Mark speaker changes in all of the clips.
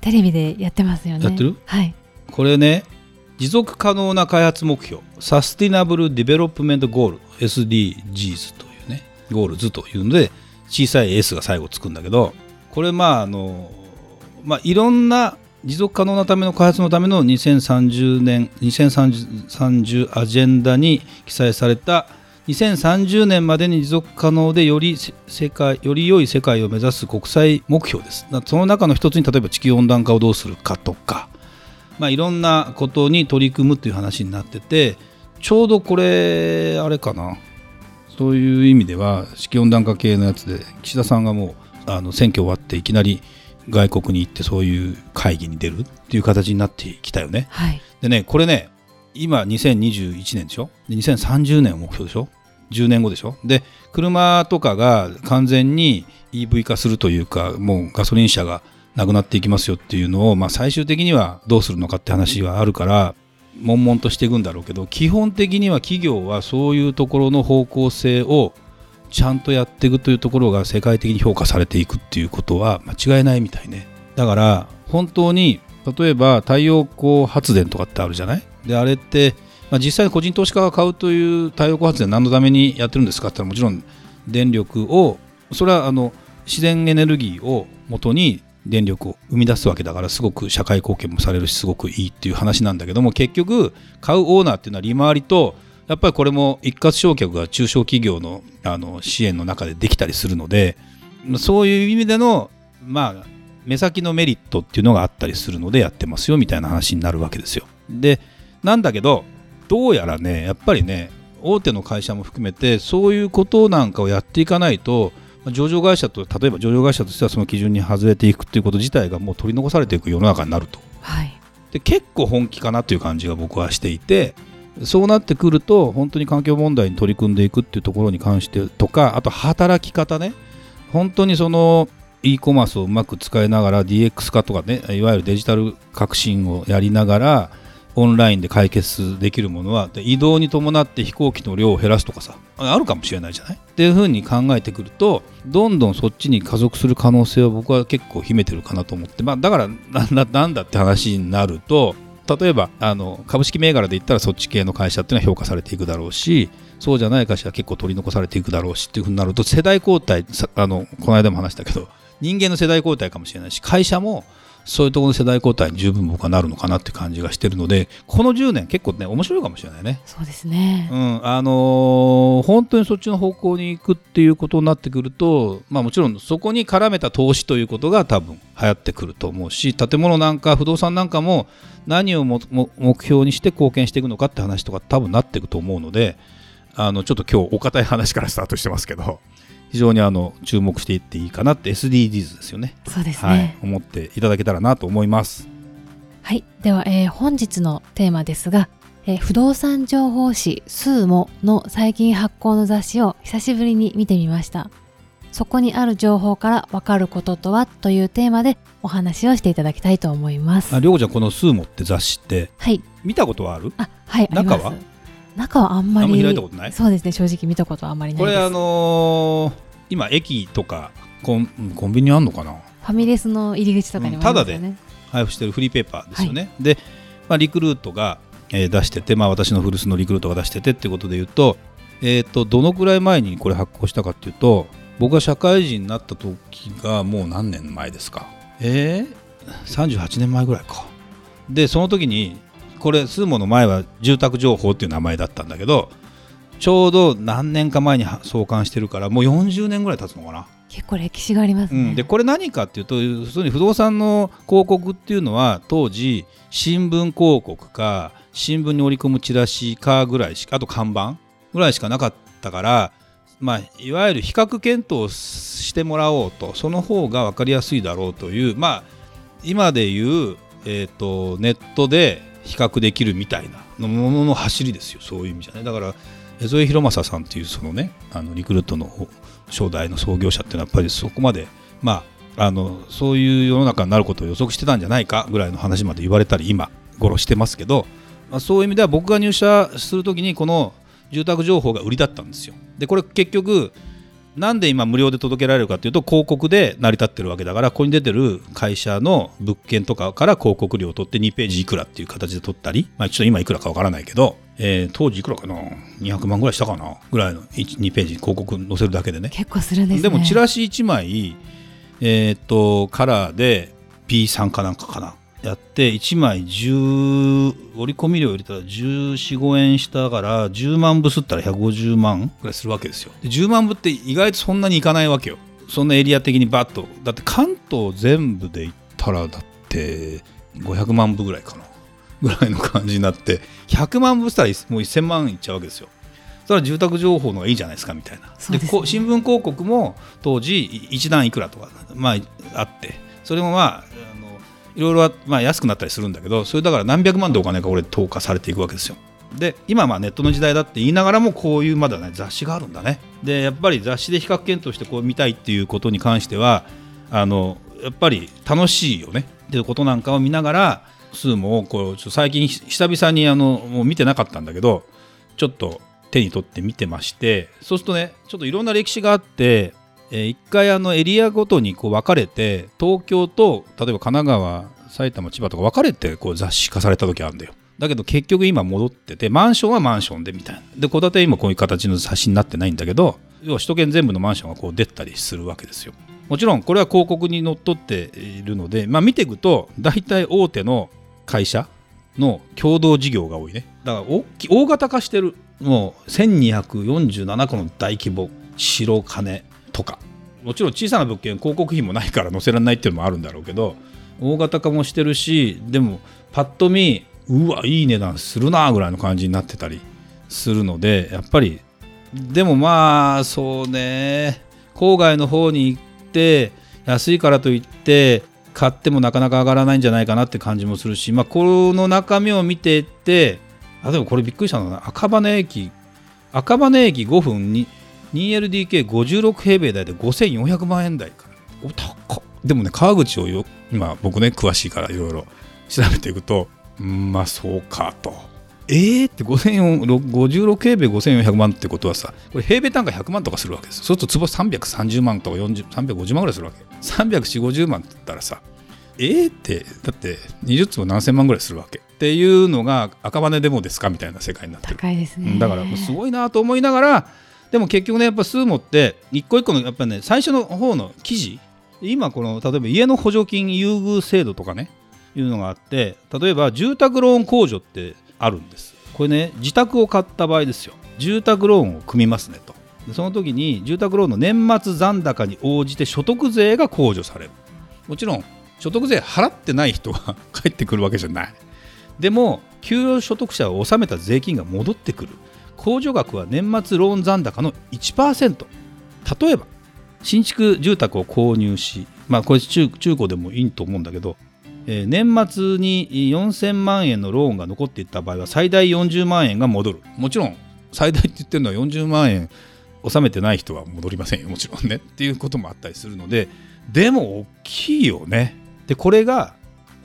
Speaker 1: テレビでやってますよね。
Speaker 2: やってる？
Speaker 1: はい。
Speaker 2: これね持続可能な開発目標 Sustainable Development Goal SDGs というね Goals というので小さい S が最後つくんだけどこれまああのまあいろんな持続可能なための開発のための2030年2030アジェンダに記載された2030年までに持続可能でより世界より良い世界を目指す国際目標です。その中の一つに例えば地球温暖化をどうするかとか、まあ、いろんなことに取り組むという話になっててちょうどこれあれかな。そういう意味では地球温暖化系のやつで岸田さんがもうあの選挙終わっていきなり外国に行ってそういう会議に出るっていう形になってきたよね。
Speaker 1: はい、
Speaker 2: でねこれね今2021年でしょ？で2030年を目標でしょ？10年後でしょ？で車とかが完全に EV 化するというかもうガソリン車がなくなっていきますよっていうのを、まあ、最終的にはどうするのかって話はあるから悶々としていくんだろうけど基本的には企業はそういうところの方向性をちゃんとやっていくというところが世界的に評価されていくっていうことは間違いないみたいね。だから本当に例えば太陽光発電とかってあるじゃない？であれってまあ、実際個人投資家が買うという太陽光発電何のためにやってるんですかって言ったらもちろん電力をそれはあの自然エネルギーをもとに電力を生み出すわけだからすごく社会貢献もされるしすごくいいっていう話なんだけども結局買うオーナーっていうのは利回りとやっぱりこれも一括償却が中小企業のあの支援の中でできたりするのでそういう意味でのまあ目先のメリットっていうのがあったりするのでやってますよみたいな話になるわけですよ。でなんだけどどうやらねやっぱりね大手の会社も含めてそういうことなんかをやっていかないと上場会社と例えば上場会社としてはその基準に外れていくっていうこと自体がもう取り残されていく世の中になると、
Speaker 1: はい、
Speaker 2: で結構本気かなという感じが僕はしていてそうなってくると本当に環境問題に取り組んでいくっていうところに関してとかあと働き方ね。本当にその e コマースをうまく使いながら DX 化とかねいわゆるデジタル革新をやりながらオンラインで解決できるものは移動に伴って飛行機の量を減らすとかさあるかもしれないじゃない？っていうふうに考えてくるとどんどんそっちに加速する可能性は僕は結構秘めてるかなと思って、まあ、だからなんだって話になると例えばあの株式銘柄で言ったらそっち系の会社っていうのは評価されていくだろうしそうじゃない会社は結構取り残されていくだろうしっていうふうになると世代交代あのこの間も話したけど人間の世代交代かもしれないし会社もそういうところの世代交代に十分僕はなるのかなって感じがしてるのでこの10年結構ね面白いかもしれないね。
Speaker 1: そうですね、
Speaker 2: うん。あのー、本当にそっちの方向に行くっていうことになってくると、まあ、もちろんそこに絡めた投資ということが多分流行ってくると思うし建物なんか不動産なんかも何を目標にして貢献していくのかって話とか多分なっていくと思うのであのちょっと今日お堅い話からスタートしてますけど非常にあの注目していっていいかなって SDGs ですよね。
Speaker 1: そうですね、
Speaker 2: はい、思っていただけたらなと思います。
Speaker 1: はい、では、えー、本日のテーマですが、えー、不動産情報誌スーモの最近発行の雑誌を久しぶりに見てみました。そこにある情報からわかることとはというテーマでお話をしていただきたいと思います。
Speaker 2: あ、りょうちゃんこのスーモって雑誌って、
Speaker 1: はい、
Speaker 2: 見たことはある？
Speaker 1: あ、はい。
Speaker 2: 中は？
Speaker 1: 中はあんまり
Speaker 2: 開いたことない？
Speaker 1: そうですね正直見たことはあんまりない
Speaker 2: これあのー、今駅とかコンコンビニあんのかな？
Speaker 1: ファミレスの入り口とかにも
Speaker 2: ね、うん、ただで配布してるフリーペーパーですよね、はい、で、まあ、リクルートが、えー、出してて、まあ、私の古巣のリクルートが出しててっていうことで言うと,、えーと、どのくらい前にこれ発行したかっていうと僕が社会人になった時がもう何年前ですか？えー、38年前ぐらいか。でその時にこれスーモの前は住宅情報っていう名前だったんだけどちょうど何年か前に創刊してるからもう40年ぐらい経つのかな。
Speaker 1: 結構歴史があります、ね。
Speaker 2: うん、でこれ何かっていうと普通に不動産の広告っていうのは当時新聞広告か新聞に織り込むチラシかぐらいしかあと看板ぐらいしかなかったからまあ、いわゆる比較検討してもらおうとその方が分かりやすいだろうというまあ今でいうえー、とネットで比較できるみたいなものの走りですよそういう意味じゃねだから江添博正さんっていうそのねあのリクルートの初代の創業者っていうのはやっぱりそこまでまああのそういう世の中になることを予測してたんじゃないかぐらいの話まで言われたり今頃してますけど、まあ、そういう意味では僕が入社するときにこの住宅情報が売りだったんですよ。でこれ結局なんで今無料で届けられるかというと広告で成り立ってるわけだからここに出てる会社の物件とかから広告料を取って2ページいくらっていう形で取ったり、まあ、ちょっと今いくらかわからないけど、えー、当時いくらかな200万ぐらいしたかなぐらいの2ページ広告載せるだけでね。
Speaker 1: 結構するんです、ね、
Speaker 2: でもチラシ1枚、えー、っとカラーで P3 かなんかかなやって1枚10折り込み料入れたら1415円したから10万部すったら150万ぐらいするわけですよ。で10万部って意外とそんなにいかないわけよ。そんなエリア的にバッと。だって関東全部で言ったらだって500万部ぐらいかな。ぐらいの感じになって100万部したらもう1000万いっちゃうわけですよ。それは住宅情報の方がいいじゃないですかみたいな。で、ね、新聞広告も当時1段いくらとか、まあ、あって。それもまあいろいろまあ安くなったりするんだけどそれだから何百万でお金がこれ投下されていくわけですよ。で今まあネットの時代だって言いながらもこういうまだね雑誌があるんだね。でやっぱり雑誌で比較検討してこう見たいっていうことに関してはあのやっぱり楽しいよねっていうことなんかを見ながらスーモをこう最近久々にあのもう見てなかったんだけどちょっと手に取って見てましてそうするとねちょっといろんな歴史があってえー、一回あのエリアごとにこう分かれて東京と例えば神奈川埼玉千葉とか分かれてこう雑誌化された時あるんだよ。だけど結局今戻っててマンションはマンションでみたいな。で戸建て今こういう形の雑誌になってないんだけど要は首都圏全部のマンションがこう出たりするわけですよ。もちろんこれは広告にのっとっているので、まあ、見ていくと大体大手の会社の共同事業が多いね。だから大大型化してるもう1247個の大規模白金。とか。もちろん小さな物件広告費もないから載せられないっていうのもあるんだろうけど大型化もしてるしでもパッと見うわいい値段するなぐらいの感じになってたりするのでやっぱりでもまあそうね。郊外の方に行って安いからといって買ってもなかなか上がらないんじゃないかなって感じもするし、まあ、この中身を見ていって例えばこれびっくりしたのが赤羽駅赤羽駅5分に 2LDK56 平米台で5400万円台から。お高でもね川口をよ今僕ね詳しいからいろいろ調べていくとまあそうかと。えーって56平米5400万ってことはさこれ平米単価100万とかするわけですそうすると坪330万とか350万ぐらいするわけ。34050万って言ったらさえーってだって20坪何千万ぐらいするわけ。っていうのが赤羽でもですかみたいな世界になってる。
Speaker 1: 高いですね。
Speaker 2: だからすごいなと思いながらでも結局ねやっぱスーモって一個一個のやっぱね最初の方の記事今この例えば家の補助金優遇制度とかねいうのがあって例えば住宅ローン控除ってあるんです。これね自宅を買った場合ですよ。住宅ローンを組みますねと。その時に住宅ローンの年末残高に応じて所得税が控除される。もちろん所得税払ってない人が 返ってくるわけじゃない。でも給与所得者を納めた税金が戻ってくる。控除額は年末ローン残高の1%例えば新築住宅を購入しまあこれ中中古でもいいと思うんだけど、えー、年末に4000万円のローンが残っていった場合は最大40万円が戻る。もちろん最大って言ってるのは40万円納めてない人は戻りませんよ。もちろんね。っていうこともあったりするのででも大きいよね。でこれが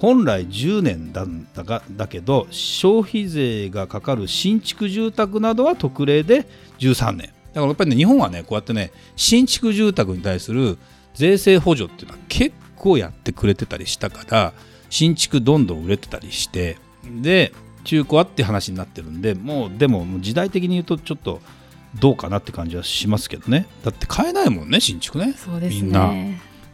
Speaker 2: 本来10年だだがだけど消費税がかかる新築住宅などは特例で13年。だからやっぱりね日本はねこうやってね新築住宅に対する税制補助っていうのは結構やってくれてたりしたから新築どんどん売れてたりしてで中古はって話になってるんでもうでも時代的に言うとちょっとどうかなって感じはしますけどね。だって買えないもんね新築ね。みんな。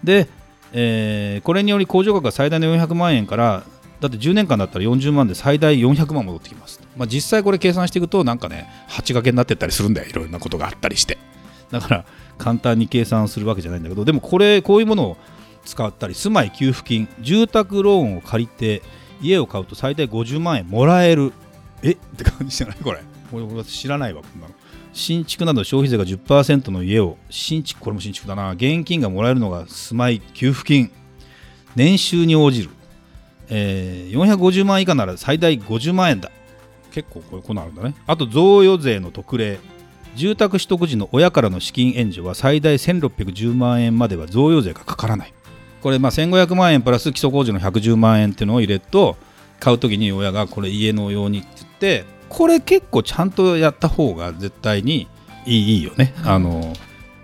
Speaker 2: でえー、これにより控除額が最大の400万円からだって10年間だったら40万で最大400万戻ってきます、まあ、実際これ計算していくとなんかね8掛けになってったりするんだよ。いろんなことがあったりして。だから簡単に計算するわけじゃないんだけど。でもこれこういうものを使ったり住まい給付金住宅ローンを借りて家を買うと最大50万円もらえる。え？って感じじゃない？これ。俺知らないわこんなの。新築など消費税が10%の家を新築これも新築だな。現金がもらえるのが住まい給付金。年収に応じる、えー450万以下なら最大50万円だ。結構これこうなるんだね。あと贈与税の特例。住宅取得時の親からの資金援助は最大1610万円までは贈与税がかからない。これまあ1500万円プラス基礎工事の110万円っていうのを入れると買う時に親がこれ家のようにって言ってこれ結構ちゃんとやった方が絶対にいいいいよね、あの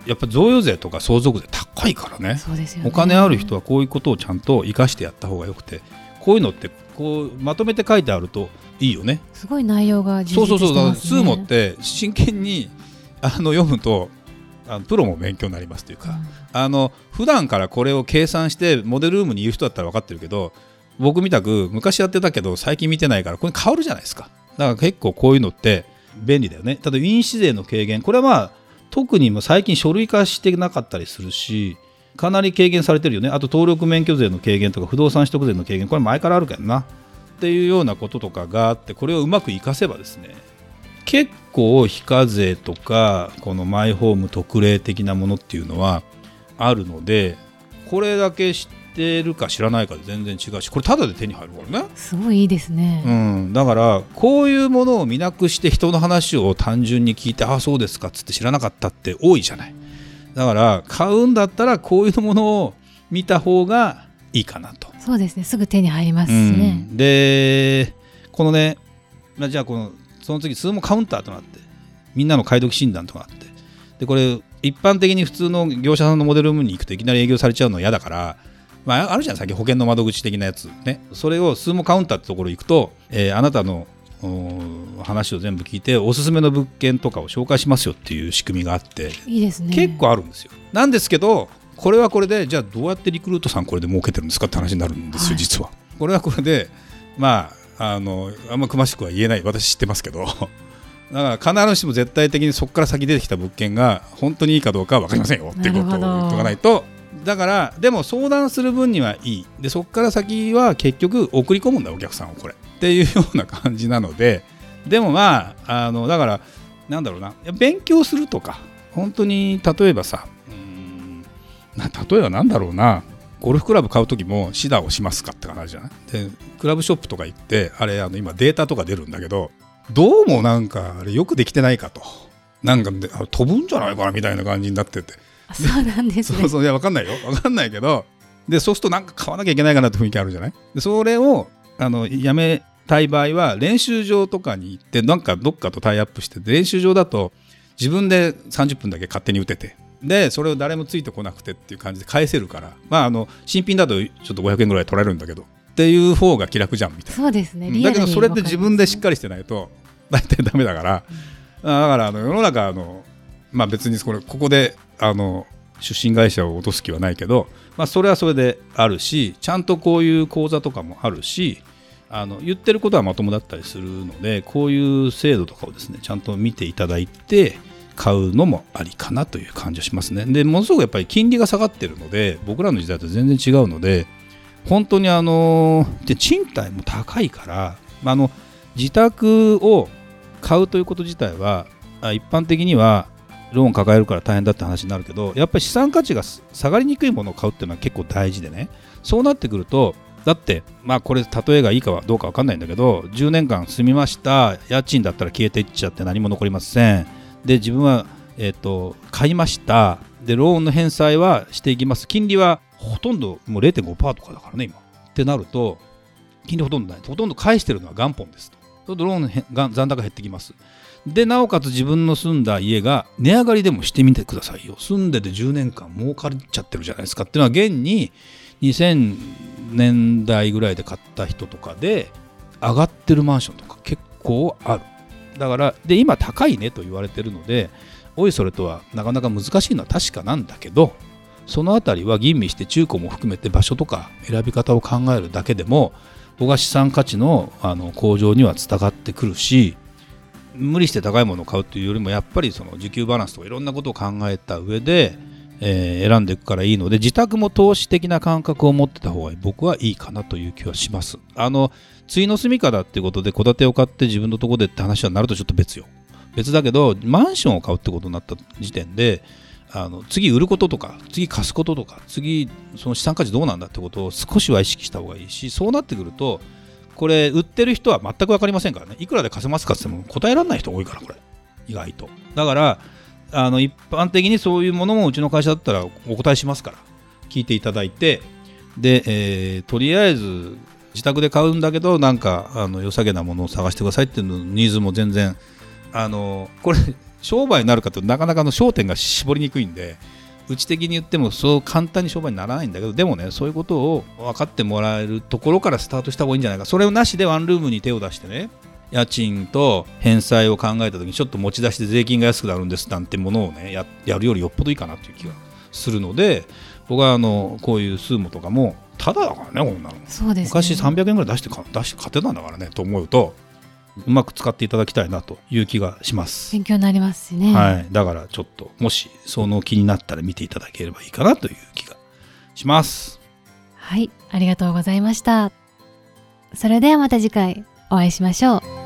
Speaker 2: やっぱ贈与税とか相続税高いからね。
Speaker 1: そうですよね。
Speaker 2: お金ある人はこういうことをちゃんと生かしてやった方がよくてこういうのってこうまとめて書いてあるといいよね。
Speaker 1: すごい内容が充実
Speaker 2: そうそうそう。だかーモって真剣にあの読むとあのプロも勉強になりますというか、あの普段からこれを計算してモデルルームにいる人だったら分かってるけど僕みたく昔やってたけど最近見てないからこれ変わるじゃないですかだから結構こういうのって便利だよね。ただ印紙税の軽減。これはまあ特に最近書類化してなかったりするしかなり軽減されてるよね。あと登録免許税の軽減とか不動産取得税の軽減。これ前からあるけどな。っていうようなこととかがあってこれをうまく活かせばですね結構非課税とかこのマイホーム特例的なものっていうのはあるのでこれだけ知ってるか知らないかで全然違うしこれタダで手に入るからね、
Speaker 1: すごいいいですね、
Speaker 2: うん、だからこういうものを見なくして人の話を単純に聞いてああそうですかっつって知らなかったって多いじゃない。だから買うんだったらこういうものを見た方がいいかなと。
Speaker 1: そうですね。すぐ手に入りますしね、
Speaker 2: うん、でこのね、まあ、じゃあこのその次数もカウンターとなってみんなの買い時診断となって。でこれ一般的に普通の業者さんのモデルに行くといきなり営業されちゃうのは嫌だから、まあ、あるじゃん。最近保険の窓口的なやつ。ね。それを数もカウンターってところ行くと、えーあなたの話を全部聞いておすすめの物件とかを紹介しますよっていう仕組みがあって
Speaker 1: いいですね。
Speaker 2: 結構あるんですよ。なんですけどこれはこれでじゃあどうやってリクルートさんこれで儲けてるんですかって話になるんですよ、
Speaker 1: はい。
Speaker 2: 実は。これはこれでまああのあんま詳しくは言えない。私知ってますけど。だから必ずしも絶対的にそこから先出てきた物件が本当にいいかどうかは分かりませんよっていうことを言っとかないとだからでも相談する分にはいい。でそこから先は結局送り込むんだお客さんをこれ。っていうような感じなので。でもまああのだからなんだろうな。勉強するとか。本当に例えばさうん例えばなんだろうな。ゴルフクラブ買う時もシダをしますかって話じゃない？でクラブショップとか行ってあれあの今データとか出るんだけどどうもなんかあれよくできてないかと。なんか飛ぶんじゃないかなみたいな感じになってて。
Speaker 1: そうなんですね。
Speaker 2: そうそういや分かんないよ。分かんないけどでそうするとなんか買わなきゃいけないかなって雰囲気あるじゃない？でそれをあのやめたい場合は練習場とかに行ってなんかどっかとタイアップして練習場だと自分で30分だけ勝手に打ててでそれを誰もついてこなくてっていう感じで返せるから。まああの新品だとちょっと500円ぐらい取られるんだけどっていう方が気楽じゃんみたいな。
Speaker 1: そうですね。
Speaker 2: うん。だけどそれって自分でしっ
Speaker 1: り
Speaker 2: かりしてないと大体ダメだから、あだからあの世の中あの、まあ、別にこれここであの出身会社を落とす気はないけど、まあ、それはそれであるしちゃんとこういう講座とかもあるしあの言ってることはまともだったりするのでこういう制度とかをですねちゃんと見ていただいて買うのもありかなという感じがしますね。でものすごくやっぱり金利が下がってるので僕らの時代と全然違うので本当にあので賃貸も高いから、まあ、あの自宅を買うということ自体は一般的にはローン抱えるから大変だって話になるけどやっぱり資産価値が下がりにくいものを買うっていうのは結構大事でね。そうなってくるとだってまあこれ例えがいいかはどうか分かんないんだけど10年間住みました家賃だったら消えていっちゃって何も残りません。で自分は、えっと買いました。でローンの返済はしていきます。金利はほとんどもう0.5%とかだからね今。ってなると金利ほとんどない。ほとんど返してるのは元本ですと。そうするとローンの残高減ってきます。でなおかつ自分の住んだ家が値上がりでもしてみてくださいよ。住んでて10年間儲かっちゃってるじゃないですか。っていうのは現に2000年代ぐらいで買った人とかで上がってるマンションとか結構ある。だからで今高いねと言われてるのでおいそれとはなかなか難しいのは確かなんだけどそのあたりは吟味して中古も含めて場所とか選び方を考えるだけでも僕は資産価値のあの向上にはつながってくるし無理して高いものを買うというよりもやっぱりその需給バランスとかいろんなことを考えた上で、えー選んでいくからいいので自宅も投資的な感覚を持ってた方が僕はいいかなという気はします。あの対の住みかだっていうことで戸建てを買って自分のとこでって話はなるとちょっと別よ。別だけどマンションを買うってことになった時点であの次売ることとか次貸すこととか次その資産価値どうなんだってことを少しは意識した方がいいしそうなってくるとこれ売ってる人は全く分かりませんからね。いくらで貸せますかって言っても答えられない人多いからこれ。意外と。だからあの一般的にそういうものもうちの会社だったらお答えしますから。聞いていただいて。で、えーとりあえず自宅で買うんだけどなんかあの良さげなものを探してくださいっていうのニーズも全然あのこれ商売になるかとなかなかの焦点が絞りにくいんでうち的に言ってもそう簡単に商売にならないんだけどでもねそういうことを分かってもらえるところからスタートした方がいいんじゃないか。それをなしでワンルームに手を出してね家賃と返済を考えた時にちょっと持ち出して税金が安くなるんですなんてものをねややるよりよっぽどいいかなという気がするので僕はあのこういうスーモとかもただだからねこんなの。
Speaker 1: そうです、ね、
Speaker 2: 昔300円ぐらい出してか出して買ってたんだからねと思うとうまく使っていただきたいなという気がします。
Speaker 1: 勉強になりますしね。
Speaker 2: はい、だからちょっともしその気になったら見ていただければいいかなという気がします。
Speaker 1: はい、ありがとうございました。それではまた次回お会いしましょう。